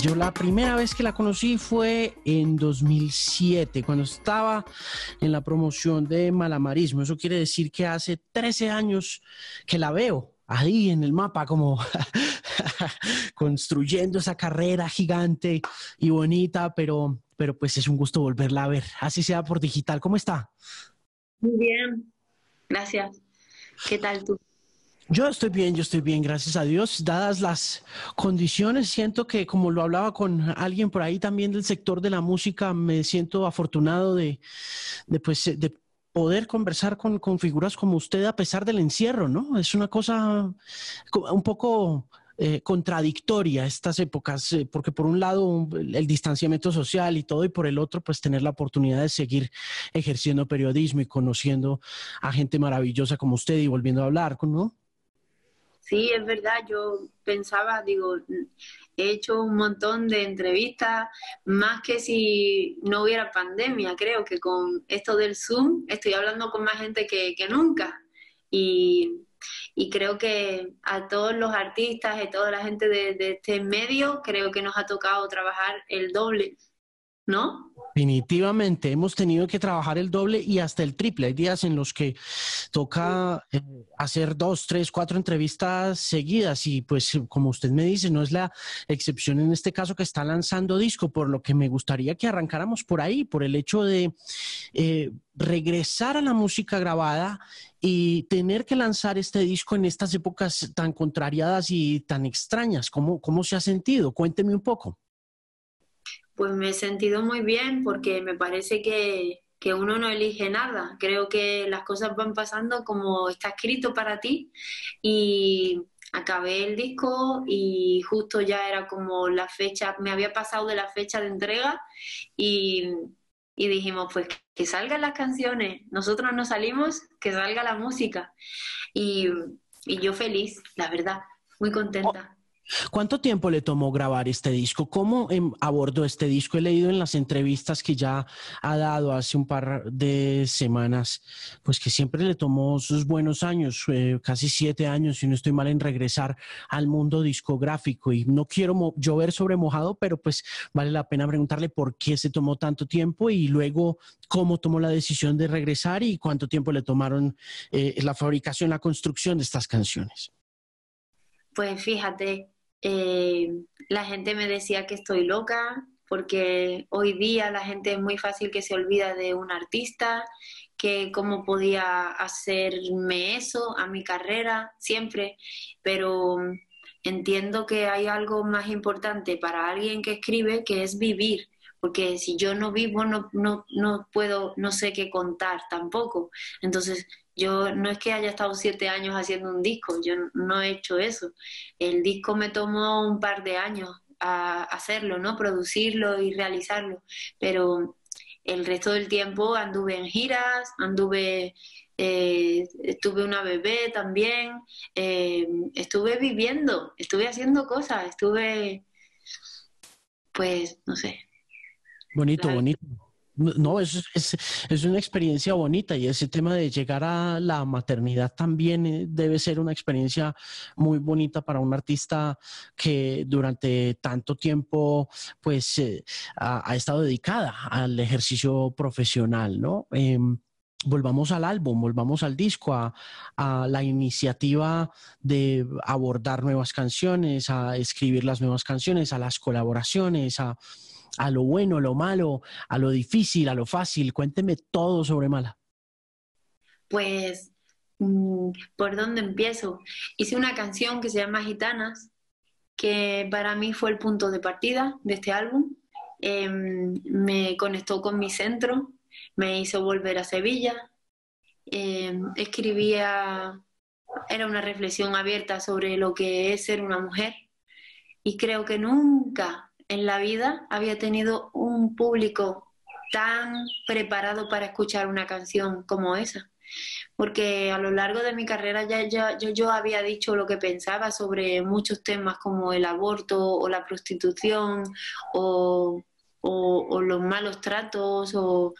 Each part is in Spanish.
Yo la primera vez que la conocí fue en 2007, cuando estaba en la promoción de Malamarismo. Eso quiere decir que hace 13 años que la veo ahí en el mapa, como construyendo esa carrera gigante y bonita, pero, pero pues es un gusto volverla a ver, así sea por digital. ¿Cómo está? Muy bien, gracias. ¿Qué tal tú? Yo estoy bien, yo estoy bien, gracias a Dios. Dadas las condiciones, siento que como lo hablaba con alguien por ahí también del sector de la música, me siento afortunado de, pues, de poder conversar con, con, figuras como usted a pesar del encierro, ¿no? Es una cosa un poco eh, contradictoria estas épocas, eh, porque por un lado el distanciamiento social y todo, y por el otro, pues tener la oportunidad de seguir ejerciendo periodismo y conociendo a gente maravillosa como usted y volviendo a hablar, ¿no? Sí, es verdad, yo pensaba, digo, he hecho un montón de entrevistas, más que si no hubiera pandemia, creo que con esto del Zoom estoy hablando con más gente que, nunca. Y, creo que a todos los artistas y toda la gente de, de este medio, creo que nos ha tocado trabajar el doble, ¿no? Definitivamente, hemos tenido que trabajar el doble y hasta el triple. Hay días en los que toca eh, hacer dos, tres, cuatro entrevistas seguidas y pues como usted me dice, no es la excepción en este caso que está lanzando disco, por lo que me gustaría que arrancáramos por ahí, por el hecho de eh, regresar a la música grabada y tener que lanzar este disco en estas épocas tan contrariadas y tan extrañas. ¿Cómo, cómo se ha sentido? Cuénteme un poco pues me he sentido muy bien porque me parece que, uno no elige nada. Creo que las cosas van pasando como está escrito para ti y acabé el disco y justo ya era como la fecha, me había pasado de la fecha de entrega y, dijimos, pues que salgan las canciones, nosotros nos salimos, que salga la música. Y, y yo feliz, la verdad, muy contenta. ¿Cuánto tiempo le tomó grabar este disco? ¿Cómo em, abordó este disco? He leído en las entrevistas que ya ha dado hace un par de semanas, pues que siempre le tomó sus buenos años, eh, casi siete años, si no estoy mal, en regresar al mundo discográfico. Y no quiero llover sobre mojado, pero pues vale la pena preguntarle por qué se tomó tanto tiempo y luego cómo tomó la decisión de regresar y cuánto tiempo le tomaron eh, la fabricación, la construcción de estas canciones. Pues fíjate, eh, la gente me decía que estoy loca porque hoy día la gente es muy fácil que se olvida de un artista, que cómo podía hacerme eso a mi carrera siempre, pero entiendo que hay algo más importante para alguien que escribe que es vivir porque si yo no vivo no, no, no puedo, no sé qué contar tampoco. Entonces yo no es que haya estado siete años haciendo un disco, yo no he hecho eso. El disco me tomó un par de años a hacerlo, ¿no? Producirlo y realizarlo, pero el resto del tiempo anduve en giras, anduve, eh, estuve una bebé también, eh, estuve viviendo, estuve haciendo cosas, estuve, pues, no sé. Bonito, bonito. No, es, es, una experiencia bonita y ese tema de llegar a la maternidad también eh, debe ser una experiencia muy bonita para un artista que durante tanto tiempo pues eh, ha, estado dedicada al ejercicio profesional, ¿no? Em, volvamos al álbum, volvamos al disco, a, a, la iniciativa de abordar nuevas canciones, a escribir las nuevas canciones, a las colaboraciones, a a lo bueno, a lo malo, a lo difícil, a lo fácil. Cuénteme todo sobre Mala. Pues, mm, ¿por dónde empiezo? Hice una canción que se llama Gitanas, que para mí fue el punto de partida de este álbum. Em, me conectó con mi centro, me hizo volver a Sevilla. Em, escribía, era una reflexión abierta sobre lo que es ser una mujer. Y creo que nunca en la vida había tenido un público tan preparado para escuchar una canción como esa. Porque a lo largo de mi carrera ya, yo había dicho lo que pensaba sobre muchos temas como el aborto o la prostitución o, los malos tratos o,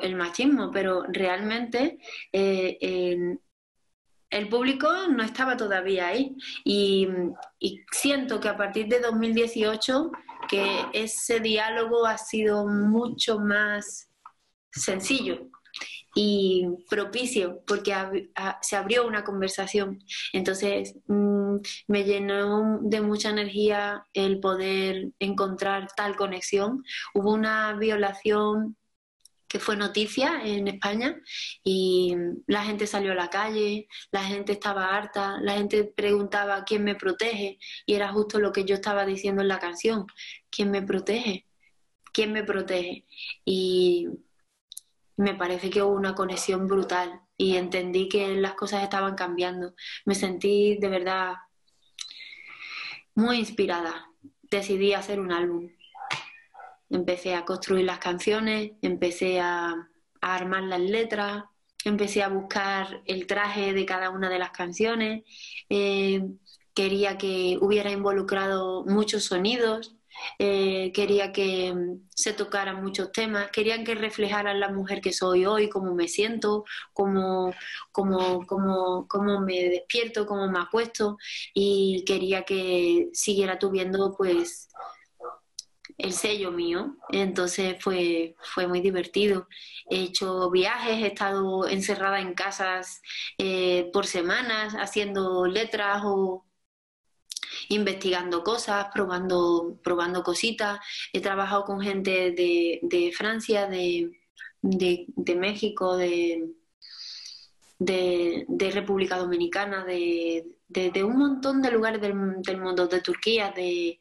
el machismo, pero realmente eh, el público no estaba todavía ahí. Y, siento que a partir de 2018 que ese diálogo ha sido mucho más sencillo y propicio porque se abrió una conversación. Entonces mm, me llenó de mucha energía el poder encontrar tal conexión. Hubo una violación que fue noticia en España y la gente salió a la calle, la gente estaba harta, la gente preguntaba quién me protege y era justo lo que yo estaba diciendo en la canción, ¿quién me protege? ¿Quién me protege? Y me parece que hubo una conexión brutal y entendí que las cosas estaban cambiando. Me sentí de verdad muy inspirada. Decidí hacer un álbum. Empecé a construir las canciones, empecé a, armar las letras, empecé a buscar el traje de cada una de las canciones. Eh, quería que hubiera involucrado muchos sonidos eh, quería que mm, se tocaran muchos temas, querían que reflejaran la mujer que soy hoy, cómo me siento, cómo, cómo, cómo, cómo me despierto, cómo me acuesto y quería que siguiera tuviendo pues el sello mío. Entonces fue, fue muy divertido. He hecho viajes, he estado encerrada en casas eh, por semanas haciendo letras o investigando cosas, probando, probando cositas. He trabajado con gente de, Francia, de, México, de, de, República Dominicana, de, un montón de lugares del, mundo, de Turquía, de,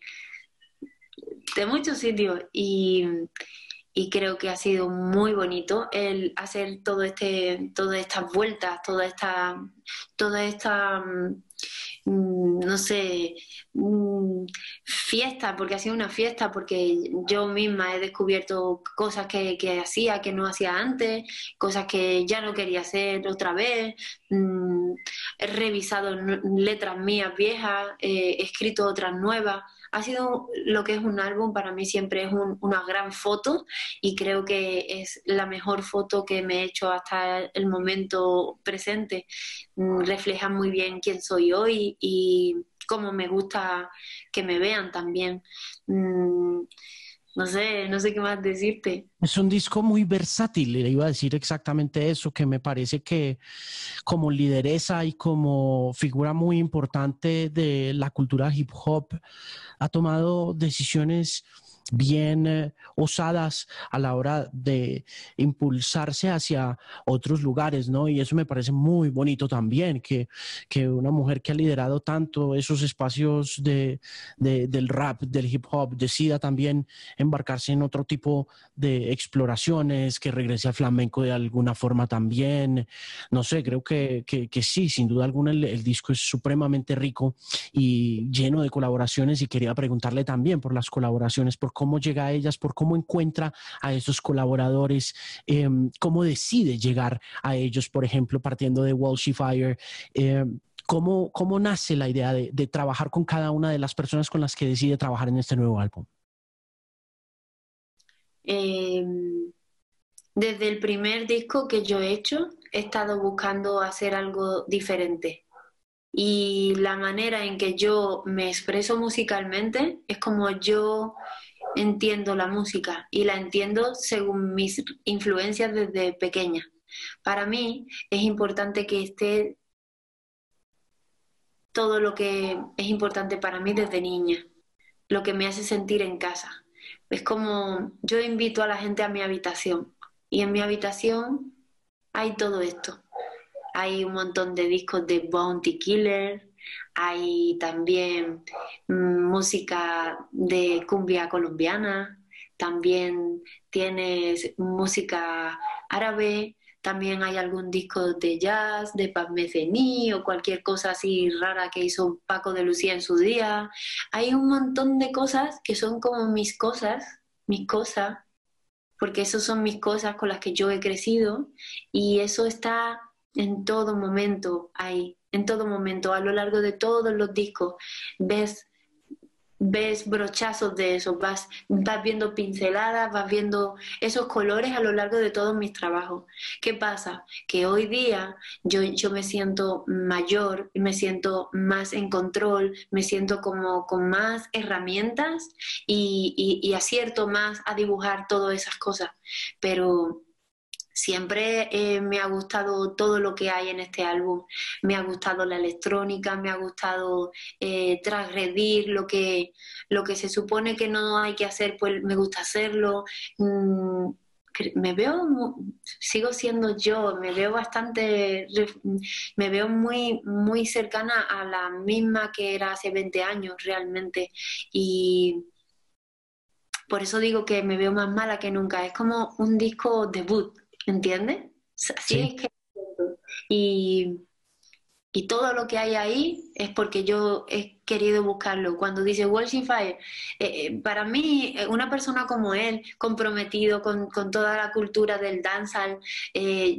de muchos sitios. Y, y creo que ha sido muy bonito el hacer todo este, todas estas vueltas, toda esta, esta Mm, no sé, mm, fiesta, porque ha sido una fiesta, porque yo misma he descubierto cosas que, hacía, que no hacía antes, cosas que ya no quería hacer otra vez, mm, he revisado letras mías viejas, he escrito otras nuevas ha sido lo que es un álbum, para mí siempre es una gran foto y creo que es la mejor foto que me he hecho hasta el momento presente. Mm, refleja muy bien quién soy hoy y cómo me gusta que me vean también. Mm, no sé, no sé qué más decirte. Es un disco muy versátil, le iba a decir exactamente eso, que me parece que como lideresa y como figura muy importante de la cultura hip hop, ha tomado decisiones bien eh, osadas a la hora de impulsarse hacia otros lugares, ¿no? Y eso me parece muy bonito también, que, que una mujer que ha liderado tanto esos espacios de, del rap, del hip hop, decida también embarcarse en otro tipo de exploraciones, que regrese al flamenco de alguna forma también. No sé, creo que, que, sí, sin duda alguna el, el disco es supremamente rico y lleno de colaboraciones y quería preguntarle también por las colaboraciones, por cómo llega a ellas, por cómo encuentra a esos colaboradores, em, cómo decide llegar a ellos, por ejemplo, partiendo de Walshy Fire. Em, ¿cómo, ¿Cómo nace la idea de, trabajar con cada una de las personas con las que decide trabajar en este nuevo álbum? Em, desde el primer disco que yo he hecho, he estado buscando hacer algo diferente. Y la manera en que yo me expreso musicalmente es como yo entiendo la música y la entiendo según mis influencias desde pequeña. Para mí es importante que esté todo lo que es importante para mí desde niña, lo que me hace sentir en casa. Es como yo invito a la gente a mi habitación y en mi habitación hay todo esto. Hay un montón de discos de Bounty Killer, hay también mm, música de cumbia colombiana, también tienes música árabe, también hay algún disco de jazz, de Paz Mecení o cualquier cosa así rara que hizo Paco de Lucía en su día. Hay un montón de cosas que son como mis cosas, mis cosas, porque esas son mis cosas con las que yo he crecido y eso está en todo momento ahí en todo momento, a lo largo de todos los discos, ves ves brochazos de eso, vas, vas viendo pinceladas, vas viendo esos colores a lo largo de todos mis trabajos. ¿Qué pasa? Que hoy día yo, yo me siento mayor, me siento más en control, me siento como con más herramientas y, y acierto más a dibujar todas esas cosas. Pero Siempre eh, me ha gustado todo lo que hay en este álbum. Me ha gustado la electrónica, me ha gustado eh, transgredir lo que, lo que se supone que no hay que hacer, pues me gusta hacerlo. Mm, me veo, sigo siendo yo, me veo bastante, me veo muy, muy cercana a la misma que era hace 20 años realmente. Y por eso digo que me veo más mala que nunca. Es como un disco debut ¿entiendes? Así es que... Y, y todo lo que hay ahí es porque yo he querido buscarlo. Cuando dice Walshing Fire, eh, eh, para mí, eh, una persona como él, comprometido con, toda la cultura del dancehall,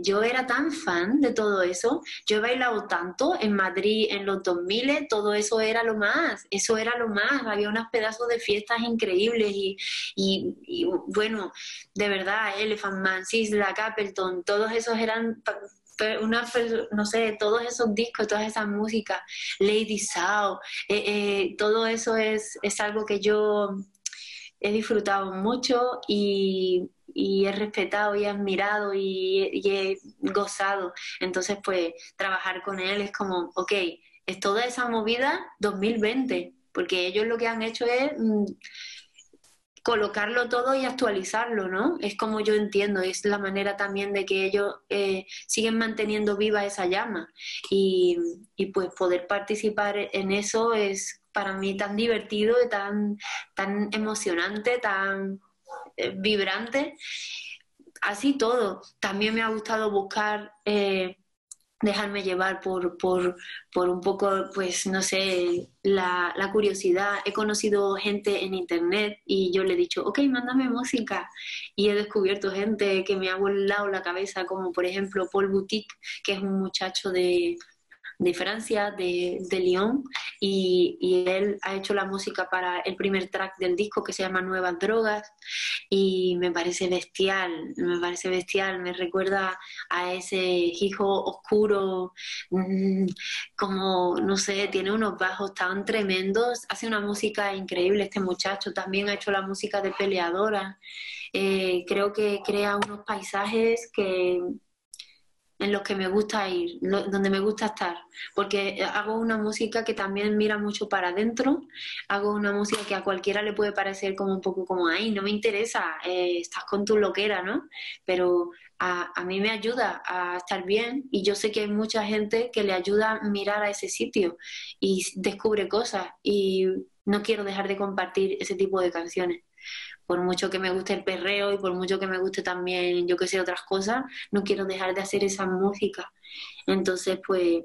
yo era tan fan de todo eso. Yo he bailado tanto en Madrid en los 2000, todo eso era lo más, eso era lo más. Había unos pedazos de fiestas increíbles y, y bueno, de verdad, Elephant Man, Sisla, Capleton, todos esos eran una, no sé, todos esos discos, todas esas músicas, Lady Sao, eh, eh, todo eso es, es algo que yo he disfrutado mucho y, he respetado y he admirado y, he gozado. Entonces, pues, trabajar con él es como, ok, es toda esa movida 2020, porque ellos lo que han hecho es mm, colocarlo todo y actualizarlo, ¿no? Es como yo entiendo, es la manera también de que ellos eh, siguen manteniendo viva esa llama y, pues poder participar en eso es para mí tan divertido, tan, tan emocionante, tan eh, vibrante. Así todo. También me ha gustado buscar eh, dejarme llevar por, por, por, un poco, pues, no sé, la, la, curiosidad. He conocido gente en internet y yo le he dicho, ok, mándame música. Y he descubierto gente que me ha volado la cabeza, como por ejemplo Paul Boutique, que es un muchacho de, de Francia, de, de Lyon, y, y, él ha hecho la música para el primer track del disco que se llama Nuevas Drogas, y me parece bestial, me parece bestial, me recuerda a ese hijo oscuro, mm, como, no sé, tiene unos bajos tan tremendos, hace una música increíble este muchacho, también ha hecho la música de Peleadora, eh, creo que crea unos paisajes que en los que me gusta ir, donde me gusta estar, porque hago una música que también mira mucho para adentro, hago una música que a cualquiera le puede parecer como un poco como, ay, no me interesa, eh, estás con tu loquera, ¿no? Pero a, a, mí me ayuda a estar bien y yo sé que hay mucha gente que le ayuda a mirar a ese sitio y descubre cosas y no quiero dejar de compartir ese tipo de canciones por mucho que me guste el perreo y por mucho que me guste también, yo que sé, otras cosas, no quiero dejar de hacer esa música. Entonces, pues,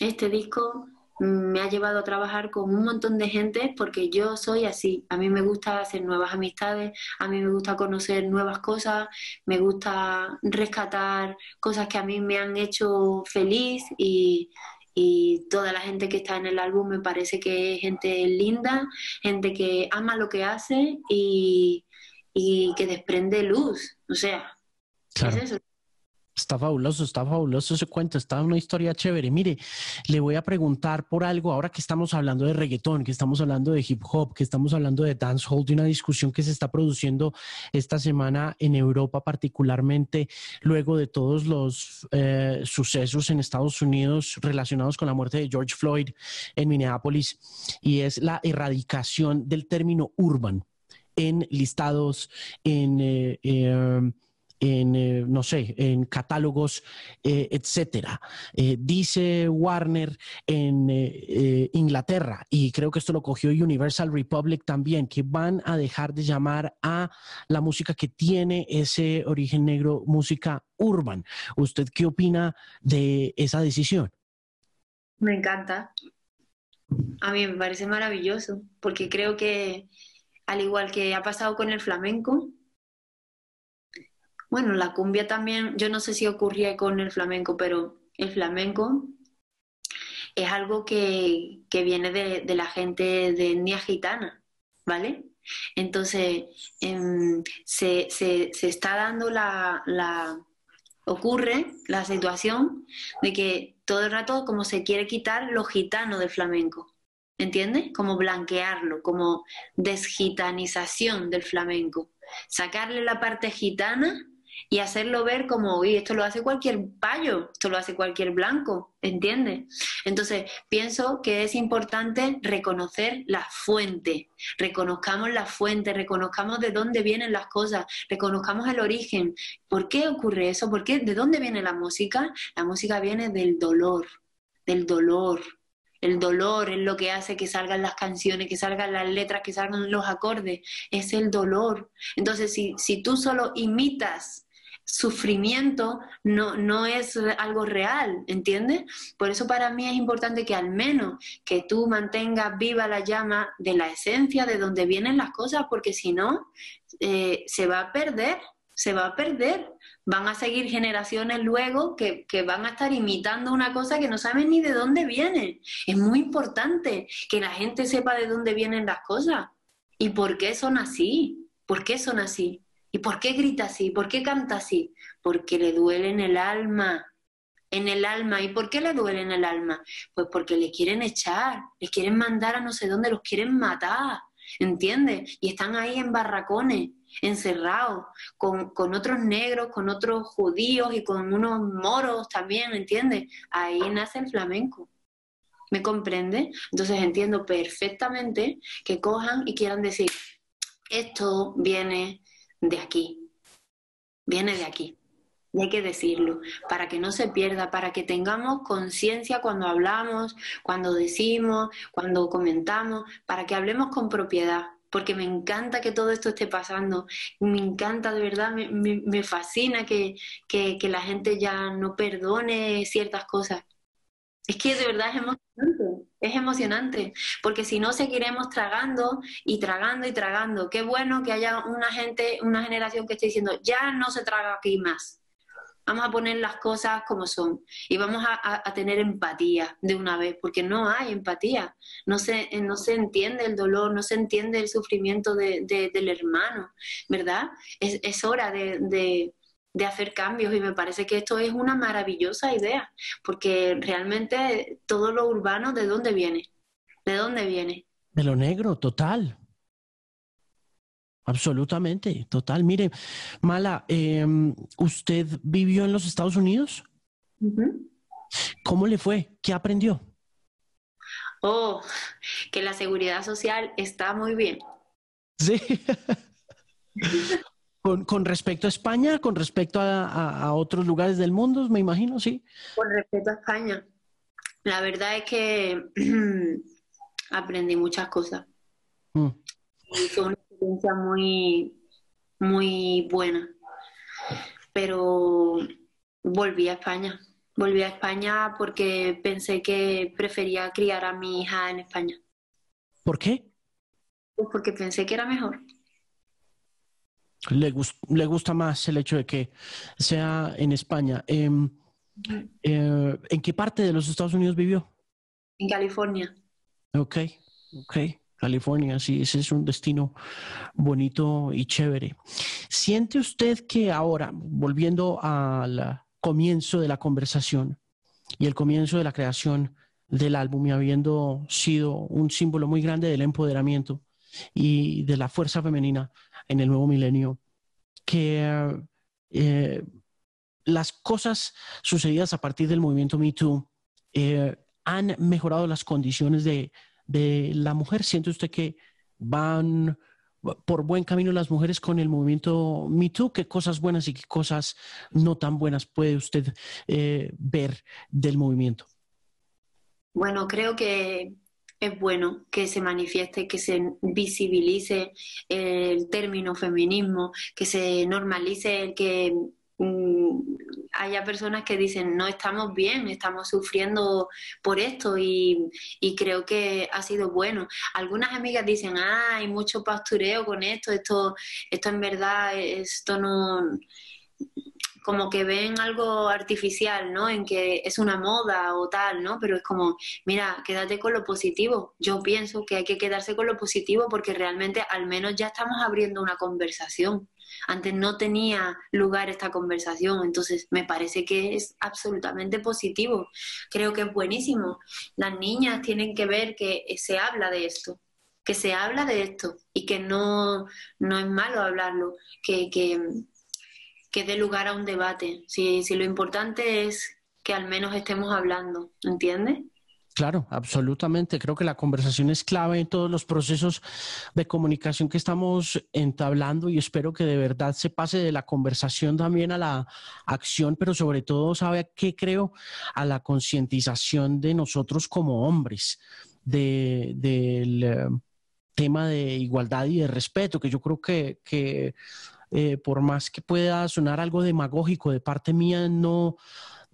este disco me ha llevado a trabajar con un montón de gente porque yo soy así. A mí me gusta hacer nuevas amistades, a mí me gusta conocer nuevas cosas, me gusta rescatar cosas que a mí me han hecho feliz y, y toda la gente que está en el álbum me parece que es gente linda, gente que ama lo que hace y, que desprende luz. O sea, es eso. Está fabuloso, está fabuloso ese cuento, está una historia chévere. Mire, le voy a preguntar por algo ahora que estamos hablando de reggaetón, que estamos hablando de hip hop, que estamos hablando de dancehall, de una discusión que se está produciendo esta semana en Europa, particularmente luego de todos los eh, sucesos en Estados Unidos relacionados con la muerte de George Floyd en Minneapolis, y es la erradicación del término urban en listados, en... Eh, eh, en, eh, no sé, en catálogos, eh, etcétera. Eh, dice Warner en Inglaterra, y creo que esto lo cogió Universal Republic también, que van a dejar de llamar a la música que tiene ese origen negro música urban. ¿Usted qué opina de esa decisión? Me encanta. A mí me parece maravilloso, porque creo que, al igual que ha pasado con el flamenco, bueno, la cumbia también, yo no sé si ocurría con el flamenco, pero el flamenco es algo que, viene de, la gente de etnia gitana. ¿vale? Entonces, em, se, se, se, está dando la, la, ocurre la situación de que todo el rato como se quiere quitar lo gitano del flamenco, ¿entiendes? Como blanquearlo, como desgitanización del flamenco, sacarle la parte gitana y hacerlo ver como, uy, esto lo hace cualquier payo, esto lo hace cualquier blanco, ¿entiendes? Entonces, pienso que es importante reconocer la fuente, reconozcamos la fuente, reconozcamos de dónde vienen las cosas, reconozcamos el origen. ¿Por qué ocurre eso? ¿Por qué? ¿De dónde viene la música? La música viene del dolor, del dolor, el dolor es lo que hace que salgan las canciones, que salgan las letras, que salgan los acordes. Es el dolor. Entonces, si, si tú solo imitas sufrimiento no, no es algo real, ¿entiendes? Por eso para mí es importante que al menos que tú mantengas viva la llama de la esencia de donde vienen las cosas, porque si no, eh, se va a perder, se va a perder. Van a seguir generaciones luego que, que van a estar imitando una cosa que no saben ni de dónde viene. Es muy importante que la gente sepa de dónde vienen las cosas y por qué son así, por qué son así. ¿Y por qué grita así? ¿Por qué canta así? Porque le duele en el alma, en el alma. ¿Y por qué le duele en el alma? Pues porque le quieren echar, le quieren mandar a no sé dónde, los quieren matar, ¿entiendes? Y están ahí en barracones, encerrados, con, con otros negros, con otros judíos y con unos moros también, ¿entiendes? Ahí nace el flamenco. ¿Me comprende? Entonces entiendo perfectamente que cojan y quieran decir, esto viene de aquí, viene de aquí. Y hay que decirlo, para que no se pierda, para que tengamos conciencia cuando hablamos, cuando decimos, cuando comentamos, para que hablemos con propiedad, porque me encanta que todo esto esté pasando, me encanta de verdad, me, fascina que, que, que la gente ya no perdone ciertas cosas. Es que de verdad es emocionante, es emocionante, porque si no seguiremos tragando y tragando y tragando. Qué bueno que haya una gente, una generación que esté diciendo, ya no se traga aquí más. Vamos a poner las cosas como son y vamos a, tener empatía de una vez, porque no hay empatía, no se, no se entiende el dolor, no se entiende el sufrimiento del hermano, ¿verdad? Es, es hora de de hacer cambios y me parece que esto es una maravillosa idea, porque realmente todo lo urbano, ¿de dónde viene? ¿De dónde viene? De lo negro, total. Absolutamente, total. Mire, Mala, em, ¿usted vivió en los Estados Unidos? ¿Cómo le fue? ¿Qué aprendió? Oh, que la seguridad social está muy bien. Sí. Con, respecto a España, con respecto a, otros lugares del mundo, me imagino, sí. Con respecto a España, la verdad es que aprendí muchas cosas. Mm. fue experiencia muy, muy buena. Pero volví a España. Volví a España porque pensé que prefería criar a mi hija en España. ¿Por qué? Pues porque pensé que era mejor le, le, gusta más el hecho de que sea en España. Em, eh, ¿En qué parte de los Estados Unidos vivió? En California. Ok, ok. California, sí, ese es un destino bonito y chévere. ¿Siente usted que ahora, volviendo al comienzo de la conversación y el comienzo de la creación del álbum y habiendo sido un símbolo muy grande del empoderamiento y de la fuerza femenina, en el nuevo milenio, que eh, las cosas sucedidas a partir del movimiento Me Too eh, han mejorado las condiciones de, la mujer. ¿Siente usted que van por buen camino las mujeres con el movimiento Me Too? ¿Qué cosas buenas y qué cosas no tan buenas puede usted eh, ver del movimiento? Bueno, creo que es bueno que se manifieste, que se visibilice el término feminismo, que se normalice el que haya personas que dicen no estamos bien, estamos sufriendo por esto y, creo que ha sido bueno. Algunas amigas dicen, ah, hay mucho pastureo con esto, esto, esto en verdad, esto no como que ven algo artificial, ¿no? En que es una moda o tal, ¿no? Pero es como, mira, quédate con lo positivo. Yo pienso que hay que quedarse con lo positivo porque realmente al menos ya estamos abriendo una conversación. Antes no tenía lugar esta conversación, entonces me parece que es absolutamente positivo. Creo que es buenísimo. Las niñas tienen que ver que se habla de esto, que se habla de esto y que no, no es malo hablarlo, que, que, que dé lugar a un debate. Si, si lo importante es que al menos estemos hablando, ¿entiendes? Claro, absolutamente. Creo que la conversación es clave en todos los procesos de comunicación que estamos entablando y espero que de verdad se pase de la conversación también a la acción, pero sobre todo, ¿sabe qué creo? A la concientización de nosotros como hombres, del eh, tema de igualdad y de respeto, que yo creo que, eh, por más que pueda sonar algo demagógico de parte mía, no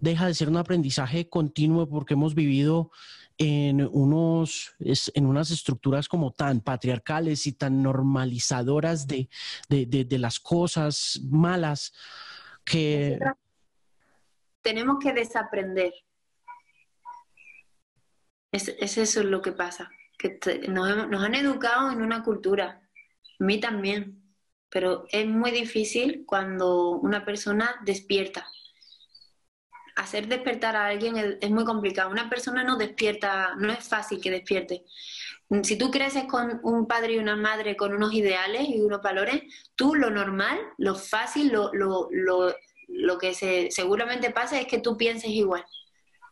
deja de ser un aprendizaje continuo porque hemos vivido en, unos, en unas estructuras como tan patriarcales y tan normalizadoras de, las cosas malas que... Tenemos que desaprender. Es, es eso lo que pasa, que nos, nos han educado en una cultura, a mí también, pero es muy difícil cuando una persona despierta hacer despertar a alguien es, muy complicado. Una persona no despierta, no es fácil que despierte. Si tú creces con un padre y una madre con unos ideales y unos valores, tú lo normal, lo fácil, lo, lo, lo, lo que se, seguramente pasa es que tú pienses igual.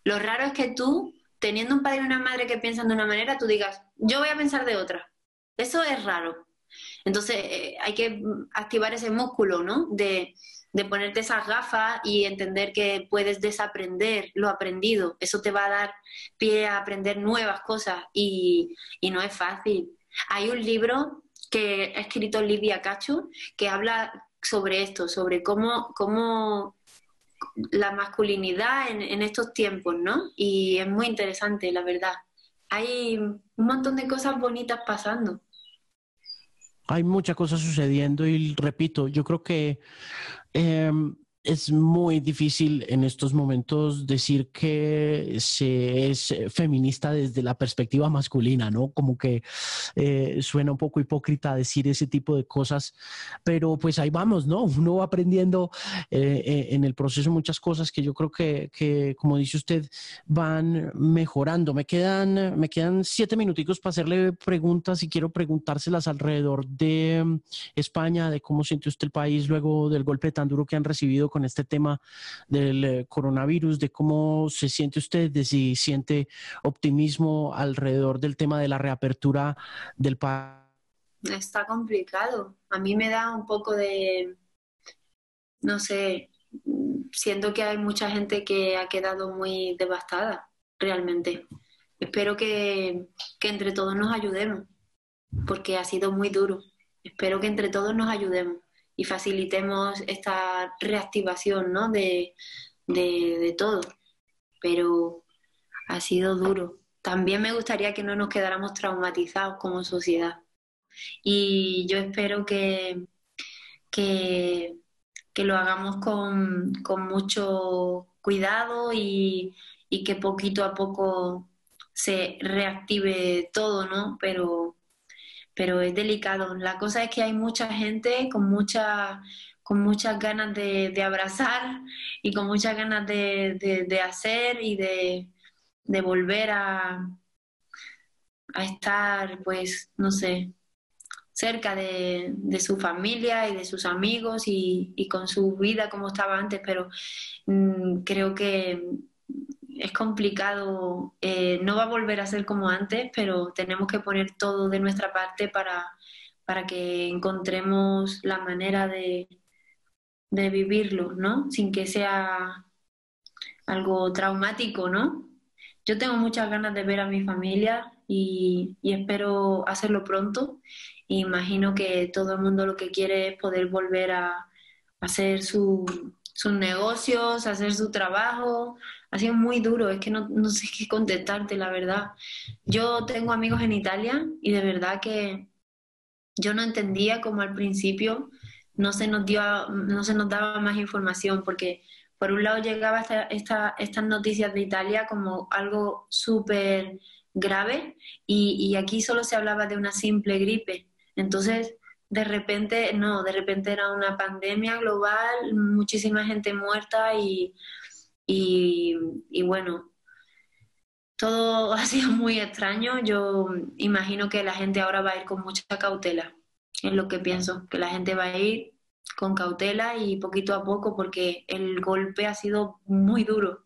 Lo raro es que tú, teniendo un padre y una madre que piensan de una manera, tú digas, yo voy a pensar de otra. Eso es raro. Entonces eh, hay que activar ese músculo, ¿no? De, de ponerte esas gafas y entender que puedes desaprender lo aprendido. Eso te va a dar pie a aprender nuevas cosas y, no es fácil. Hay un libro que ha escrito Livia Cacho que habla sobre esto, sobre cómo, cómo la masculinidad en, en estos tiempos, ¿no? Y es muy interesante, la verdad. Hay un montón de cosas bonitas pasando hay muchas cosas sucediendo y repito, yo creo que Um, es muy difícil en estos momentos decir que se es feminista desde la perspectiva masculina, ¿no? Como que eh, suena un poco hipócrita decir ese tipo de cosas, pero pues ahí vamos, ¿no? Uno va aprendiendo eh, eh, en el proceso muchas cosas que yo creo que, que, como dice usted, van mejorando. Me quedan, me quedan siete minuticos para hacerle preguntas y quiero preguntárselas alrededor de mm, España, de cómo siente usted el país luego del golpe tan duro que han recibido con este tema del eh, coronavirus, de cómo se siente usted, de si siente optimismo alrededor del tema de la reapertura del país. Está complicado. A mí me da un poco de, no sé, siento que hay mucha gente que ha quedado muy devastada, realmente. Espero que, que entre todos nos ayudemos, porque ha sido muy duro. Espero que entre todos nos ayudemos y facilitemos esta reactivación ¿no? de, de, todo. Pero ha sido duro. También me gustaría que no nos quedáramos traumatizados como sociedad. Y yo espero que, que, lo hagamos con, con, mucho cuidado y, y, que poquito a poco se reactive todo, ¿no? Pero pero es delicado. La cosa es que hay mucha gente con, mucha, con muchas ganas de, abrazar y con muchas ganas de, hacer y de, volver a, a estar, pues, no sé, cerca de, su familia y de sus amigos y, con su vida como estaba antes, pero mm, creo que es complicado, eh, no va a volver a ser como antes, pero tenemos que poner todo de nuestra parte para, para que encontremos la manera de, de vivirlo, ¿no? Sin que sea algo traumático, ¿no? Yo tengo muchas ganas de ver a mi familia y, espero hacerlo pronto. imagino que todo el mundo lo que quiere es poder volver a, hacer sus negocios, hacer su trabajo, ha sido muy duro, es que no, no sé qué contestarte, la verdad. Yo tengo amigos en Italia y de verdad que yo no entendía como al principio no se nos dio, no se nos daba más información porque por un lado llegaba esta, estas noticias de Italia como algo súper grave y, aquí solo se hablaba de una simple gripe. Entonces, de repente, no, de repente era una pandemia global, muchísima gente muerta y, y, bueno, todo ha sido muy extraño. Yo imagino que la gente ahora va a ir con mucha cautela. Es lo que pienso, que la gente va a ir con cautela y poquito a poco porque el golpe ha sido muy duro.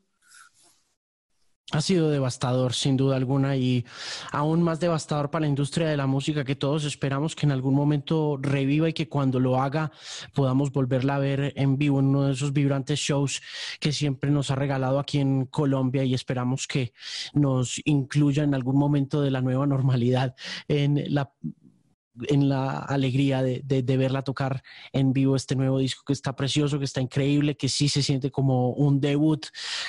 Ha sido devastador, sin duda alguna, y aún más devastador para la industria de la música que todos esperamos que en algún momento reviva y que cuando lo haga podamos volverla a ver en vivo en uno de esos vibrantes shows que siempre nos ha regalado aquí en Colombia y esperamos que nos incluya en algún momento de la nueva normalidad en la en la alegría de, de, verla tocar en vivo este nuevo disco que está precioso, que está increíble, que sí se siente como un debut,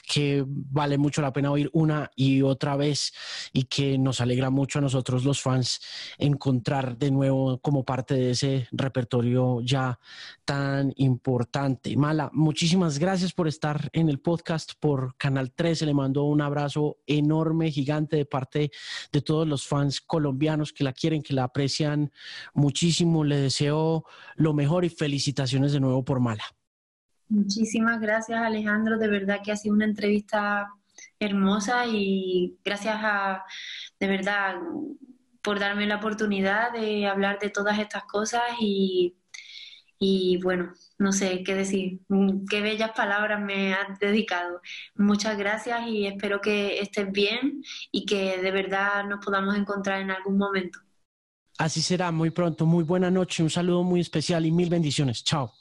que vale mucho la pena oír una y otra vez y que nos alegra mucho a nosotros los fans encontrar de nuevo como parte de ese repertorio ya tan importante. Mala, muchísimas gracias por estar en el podcast por Canal 13. Le mando un abrazo enorme, gigante de parte de todos los fans colombianos que la quieren, que la aprecian muchísimo. Le deseo lo mejor y felicitaciones de nuevo por Mala. Muchísimas gracias Alejandro, de verdad que ha sido una entrevista hermosa y gracias a, de verdad, por darme la oportunidad de hablar de todas estas cosas y, y bueno, no sé qué decir, qué bellas palabras me has dedicado. Muchas gracias y espero que estés bien y que de verdad nos podamos encontrar en algún momento. Así será muy pronto. Muy buena noche, un saludo muy especial y mil bendiciones. Chao.